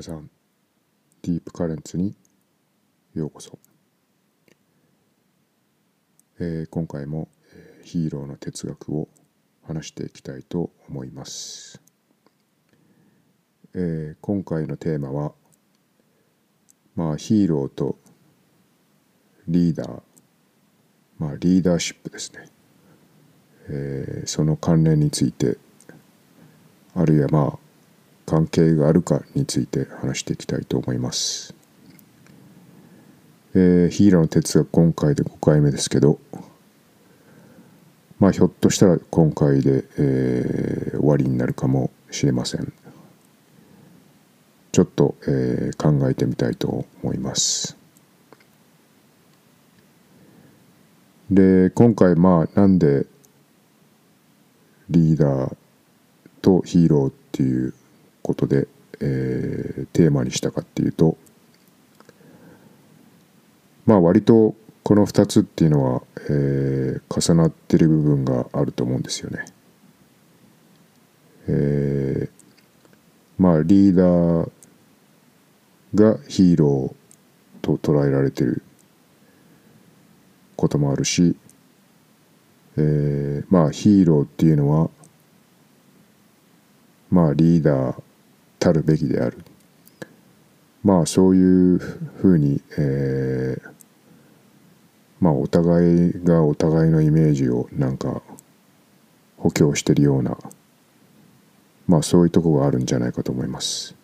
皆さんディープカレンツにようこそ、えー今回も、えヒーローの哲学を話していきたいと思います、えー今回のテーマはまあヒーローとリーダー。まあリーダーシップですね、えーその関連についてあるいはまあ関係があるかについて話していきたいと思います。えーヒーローの哲学今回で5回目ですけどまあひょっとしたら今回で、えー終わりになるかもしれません。ちょっと、えー考えてみたいと思います。で今回まあなんでリーダーとヒーローっていうことで、えーテーマにしたかっていうとまあ割とこの2つっていうのは、えー重なってる部分があると思うんですよね。えーまあリーダーがヒーローと捉えられてることもあるし、えーまあヒーローっていうのはまあリーダーたるべきである。まあそういうふうに、えーまあお互いがお互いのイメージをなんか補強してるようなまあそういうとこがあるんじゃないかと思います。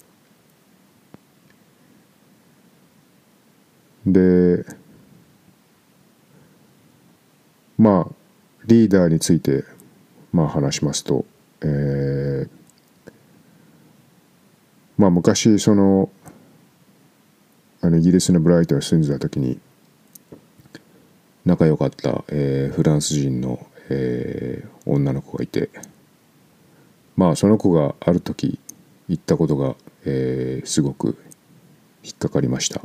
でまあリーダーについてまあ話しますと、えーまあ昔そのあのイギリスのブライトンに住んでた時に仲良かった、えーフランス人の、えー女の子がいてまあその子がある時言ったことが、えーすごく引っかかりました。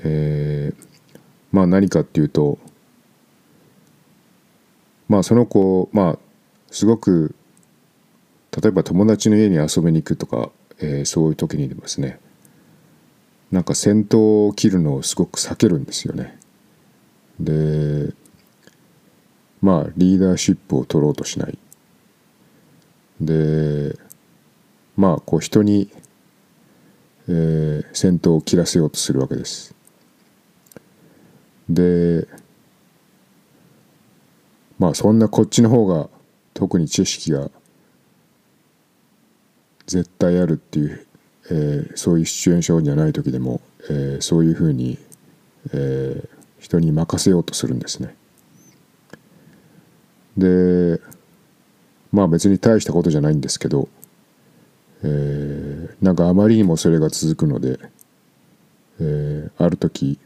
えーまあ何かっていうとまあその子まあすごく例えば友達の家に遊びに行くとか、えーそういう時にですねなんか戦闘を切るのをすごく避けるんですよね。でまあリーダーシップを取ろうとしない。でまあこう人に、えー戦闘を切らせようとするわけです。でまあそんなこっちの方が特に知識が絶対あるっていう、えーそういうシチュエーションじゃない時でも、えーそういうふうに、えー人に任せようとするんですね。でまあ別に大したことじゃないんですけど、えーなんかあまりにもそれが続くので、えーある時、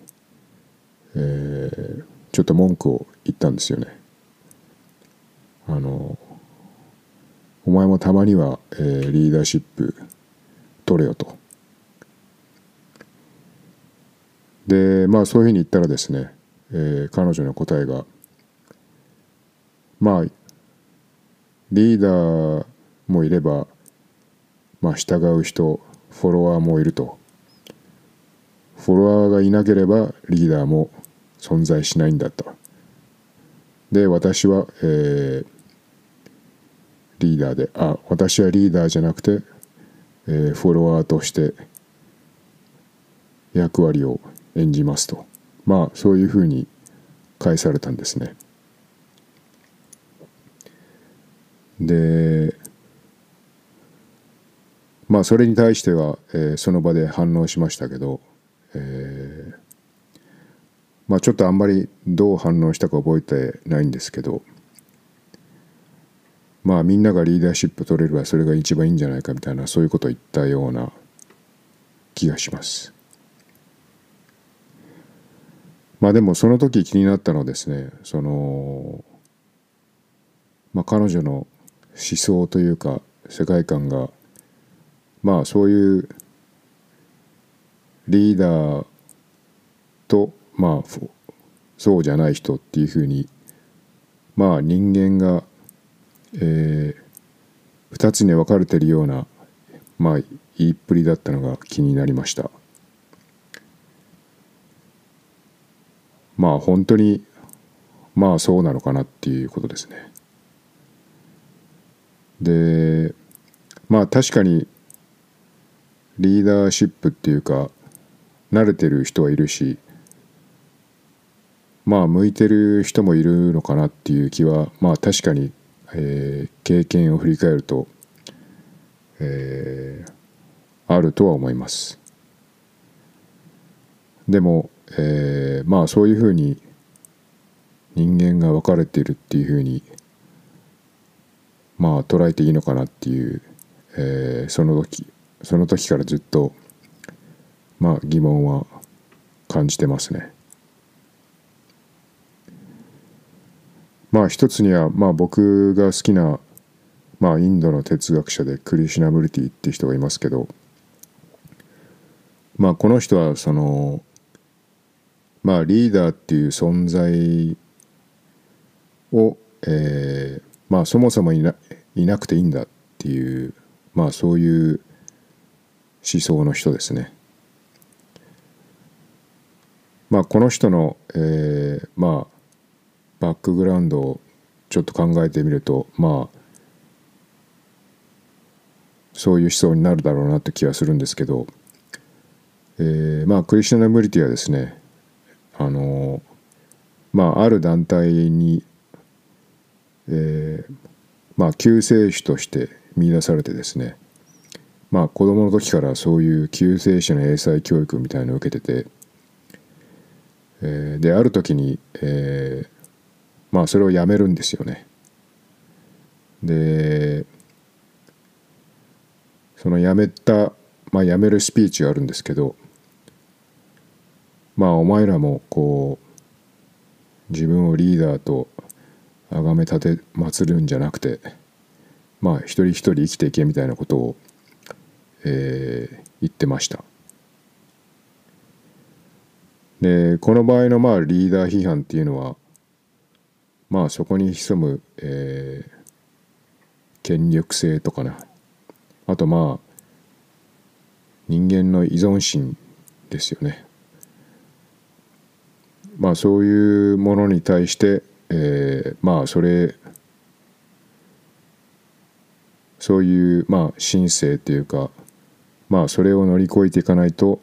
えーちょっと文句を言ったんですよね。あのお前もたまには、えーリーダーシップ取れよと。でまあそういうふうに言ったらですね、えー彼女の答えがまあリーダーもいればまあ従う人フォロワーもいるとフォロワーがいなければリーダーも存在しないんだとで私は、えーリーダーで。あ私はリーダーじゃなくて、えーフォロワーとして役割を演じますと。まあそういうふうに返されたんですね。でまあそれに対しては、えーその場で反応しましたけど、えーまあちょっとあんまりどう反応したか覚えてないんですけどまあみんながリーダーシップ取れればそれが一番いいんじゃないかみたいなそういうことを言ったような気がします。まあでもその時気になったのはですねそのまあ彼女の思想というか世界観がまあそういうリーダーとまあそうじゃない人っていうふうにまあ人間が、え2つに分かれてるようなまあ言いっぷりだったのが気になりました。まあ本当にまあそうなのかなっていうことですね。でまあ確かにリーダーシップっていうか慣れてる人はいるしまあ向いてる人もいるのかなっていう気はまあ確かに、えー、経験を振り返ると、えー、あるとは思いますでも、えー、まあそういうふうに人間が分かれているっていうふうにまあ捉えていいのかなっていう、えー、その時その時からずっとまあ疑問は感じてますね。まあ一つにはまあ僕が好きなまあインドの哲学者でクリシナムルティって人がいますけどまあこの人はそのまあリーダーっていう存在を、えー、まあそもそもいないなくていいんだっていうまあそういう思想の人ですね。まあこの人の、えー、まあバックグラウンドをちょっと考えてみるとまあそういう思想になるだろうなって気はするんですけど、えー、まあクリスチャナ・ムリティはですねあのまあある団体に、えー、まあ救世主として見出されてですねまあ子供の時からそういう救世主の英才教育みたいのを受けてて、えー、である時に、えー、まあそれをやめるんですよね。でそのやめた、まあ、やめるスピーチがあるんですけどまあお前らもこう自分をリーダーと崇め立て祭るんじゃなくてまあ一人一人生きていけみたいなことを、えー、言ってました。でこの場合のまあリーダー批判っていうのはまあそこに潜む、えー、権力性とかなあとまあ人間の依存心ですよね。まあそういうものに対して、えー、まあそれそういうまあ神性っていうかまあそれを乗り越えていかないと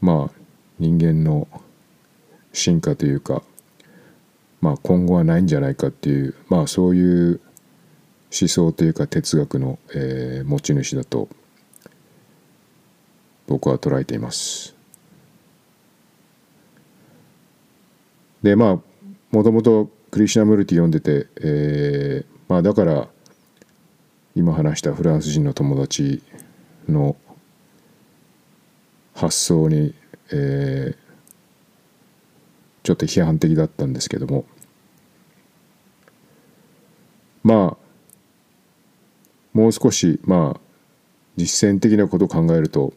まあ人間の進化というか、まあ、今後はないんじゃないかっていう、まあ、そういう思想というか哲学の、えー、持ち主だと僕は捉えています。でまあもともとクリシナムルティ読んでて、えー、まあだから今話したフランス人の友達の発想に、えー、ちょっと批判的だったんですけどもまあもう少しまあ実践的なことを考えると、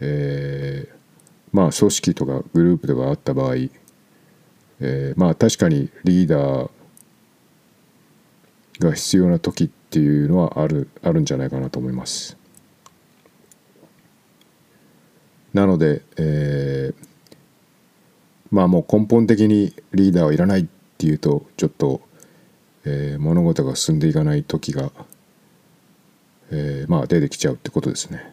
えー、まあ組織とかグループとかあった場合、えー、まあ確かにリーダーが必要な時っていうのはあるあるんじゃないかなと思います。なので、えー、まあもう根本的にリーダーはいらないっていうとちょっと、えー、物事が進んでいかない時が、えー、まあ出てきちゃうってことですね。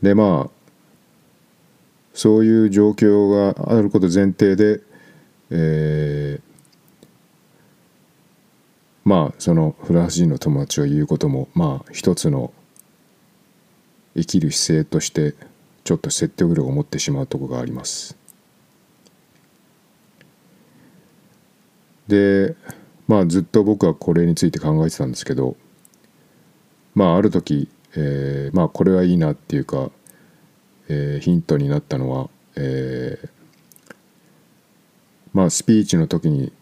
でまあそういう状況があること前提で、えー、まあそのフランス人の友達が言うこともまあ一つの生きる姿勢としてちょっと説得力を持ってしまうとこがあります。でまあずっと僕はこれについて考えてたんですけどまあある時、えー、まあこれはいいなっていうか、えー、ヒントになったのは、えー、まあスピーチの時に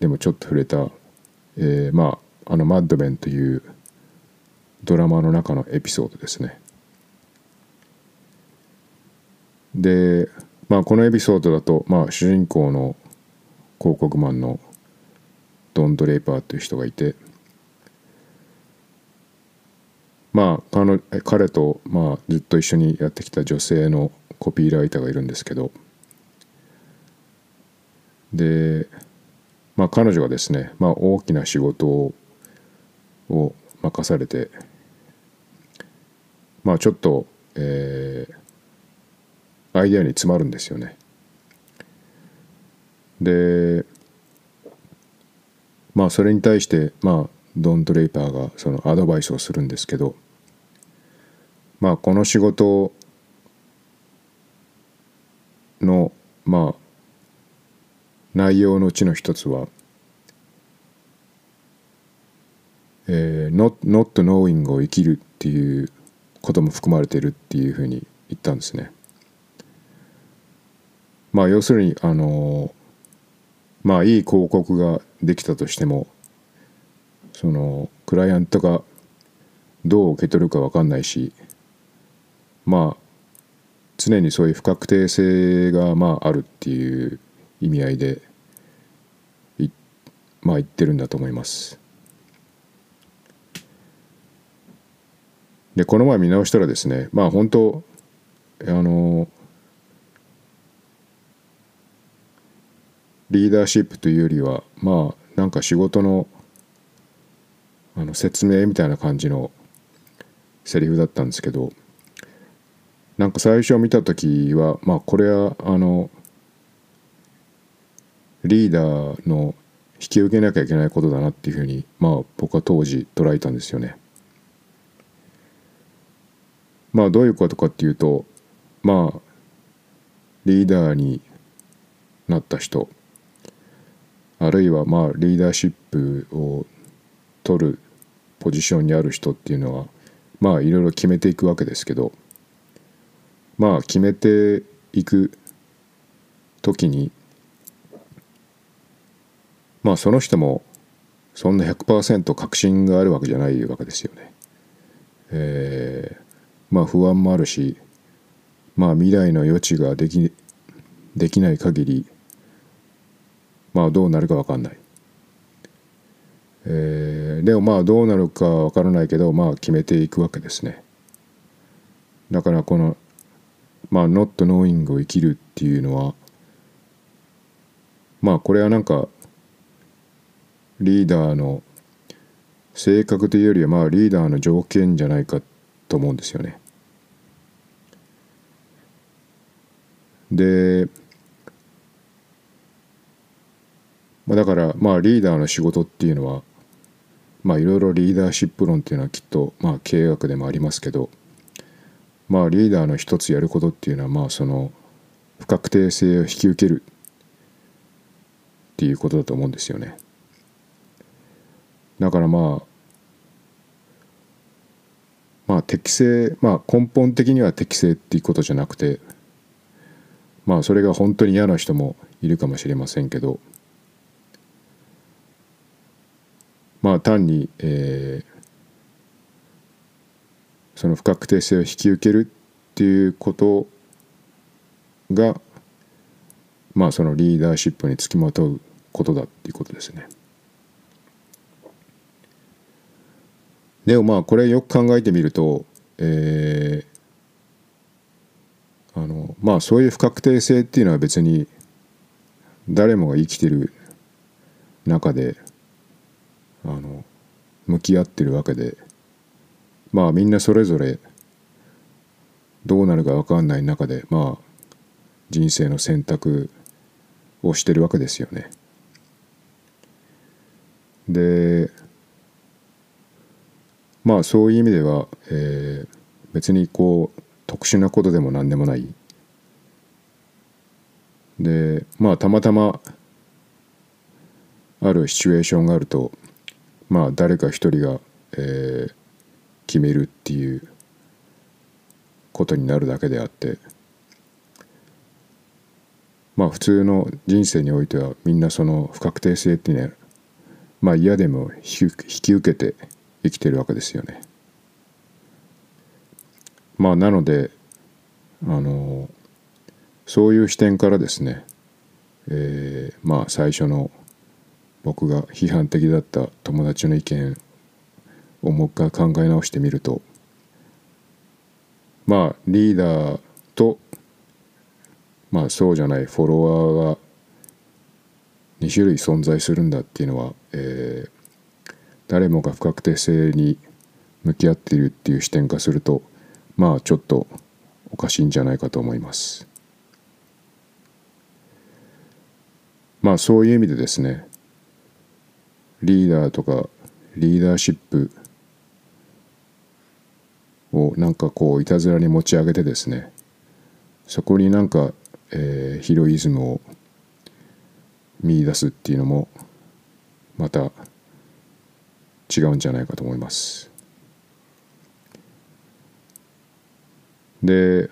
でもちょっと触れた、えー、まああの「マッドメン」というドラマの中のエピソードですね。で、まあ、このエピソードだと、まあ、主人公の広告マンの、ドン・ドレイパーという人がいてまあ彼彼と、まあ、ずっと一緒にやってきた女性のコピーライターがいるんですけどで、まあ、彼女がですね、まあ、大きな仕事を任されてまあちょっと、えー、アイデアに詰まるんですよね。でまあそれに対してまあドン・ドレイパーがそのアドバイスをするんですけどまあこの仕事のまあ内容のうちの一つは、えー、not, not knowing を生きるっていうことも含まれてるっていうふうに言ったんですね。まあ要するにあのまあいい広告ができたとしてもそのクライアントがどう受け取るか分かんないしまあ常にそういう不確定性がまああるっていう意味合いでまあ言ってるんだと思います。でこの前見直したらですねまあ本当あのリーダーシップというよりはまあなんか仕事のあの説明みたいな感じのセリフだったんですけどなんか最初見た時はまあこれはあのリーダーの引き受けなきゃいけないことだなっていうふうにまあ僕は当時捉えたんですよね。まあどういうことかっていうとまあリーダーになった人あるいはまあリーダーシップを取るポジションにある人っていうのはまあいろいろ決めていくわけですけどまあ決めていく時にまあその人もそんな100%確信があるわけじゃないわけですよね。えー、まあ不安もあるしまあ未来の余地ができできない限りまあどうなるか分かんない。えー、でもまあどうなるか分からないけどまあ決めていくわけですね。だからこのまあ not knowing を生きるっていうのはまあこれはなんかリーダーの性格というよりはまあリーダーの条件じゃないかと思うんですよね。で、まあ、だからまあリーダーの仕事っていうのはまあいろいろリーダーシップ論っていうのはきっとまあ経営学でもありますけどまあリーダーの一つやることっていうのはまあその不確定性を引き受けるっていうことだと思うんですよね。だからまあまあ適正まあ根本的には適正っていうことじゃなくてまあそれが本当に嫌な人もいるかもしれませんけどまあ単に、えー、その不確定性を引き受けるっていうことがまあそのリーダーシップにつきまとうことだっていうことですね。でもまあこれよく考えてみると、えー、あのまあそういう不確定性っていうのは別に誰もが生きてる中であの向き合ってるわけでまあみんなそれぞれどうなるか分かんない中でまあ人生の選択をしてるわけですよね。でまあそういう意味では、えー、別にこう特殊なことでも何でもないでまあたまたまあるシチュエーションがあるとまあ誰か一人が、えー、決めるっていうことになるだけであってまあ普通の人生においてはみんなその不確定性ってねまあ嫌でも引き受けて生きてるわけですよね。まあなのであのそういう視点からですね、えー、まあ最初の僕が批判的だった友達の意見をもう一回考え直してみるとまあリーダーとまあそうじゃないフォロワーが2種類存在するんだっていうのは、えー、誰もが不確定性に向き合っているっていう視点化するとまあちょっとおかしいんじゃないかと思います。まあそういう意味でですねリーダーとかリーダーシップをなんかこういたずらに持ち上げてですねそこになんか、えー、ヒロイズムを見出すっていうのもまた違うんじゃないかと思います。で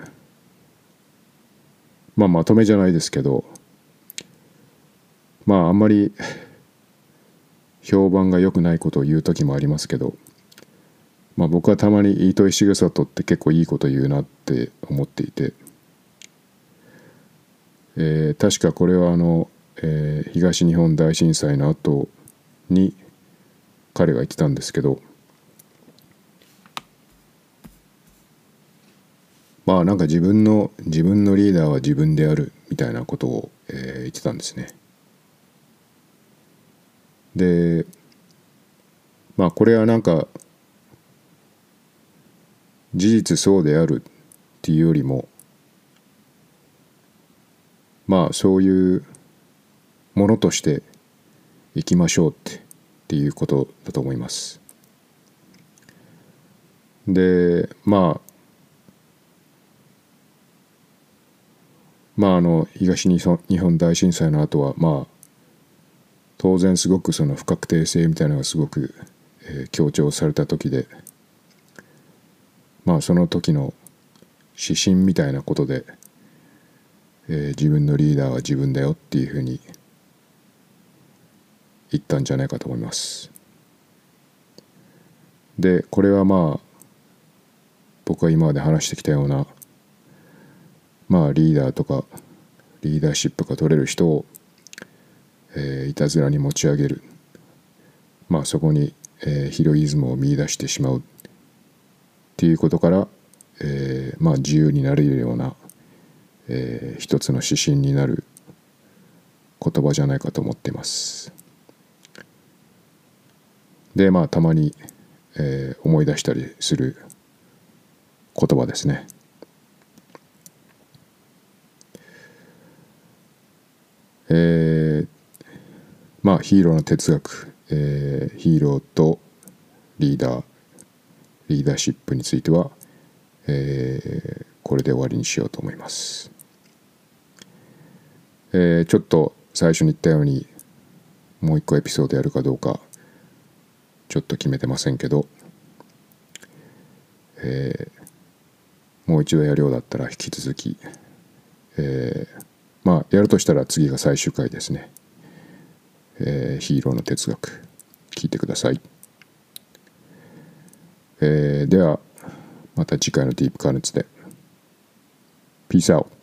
まあまとめじゃないですけどまああんまり評判が良くないことを言う時もありますけどまあ、僕はたまに糸井重里って結構いいこと言うなって思っていて、えー、確かこれはあの、えー、東日本大震災の後に彼が言ってたんですけどまあなんか自分の自分のリーダーは自分であるみたいなことを、えー、言ってたんですね。でまあこれはなんか事実そうであるっていうよりもまあそういうものとしていきましょうってっていうことだと思います。でまあまああの東日本大震災の後はまあ当然すごくその不確定性みたいなのがすごく、強調された時でまあその時の指針みたいなことで、えー、自分のリーダーは自分だよっていうふうに言ったんじゃないかと思います。でこれはまあ僕が今まで話してきたようなまあリーダーとかリーダーシップが取れる人を、えー、いたずらに持ち上げるまあそこに、えー、ヒロイズムを見出してしまうっていうことから、えー、まあ自由になれるような、えー、一つの指針になる言葉じゃないかと思っています。でまあたまに、えー、思い出したりする言葉ですね。えー、まあヒーローの哲学、えー、ヒーローとリーダーリーダーシップについては、えー、これで終わりにしようと思います。えー、ちょっと最初に言ったようにもう一個エピソードやるかどうかちょっと決めてませんけど、えー、もう一度やるようだったら引き続き、えー、まあやるとしたら次が最終回ですね、えー、ヒーローの哲学聞いてください。えー、ではまた次回のディープカーネツで。Peace out.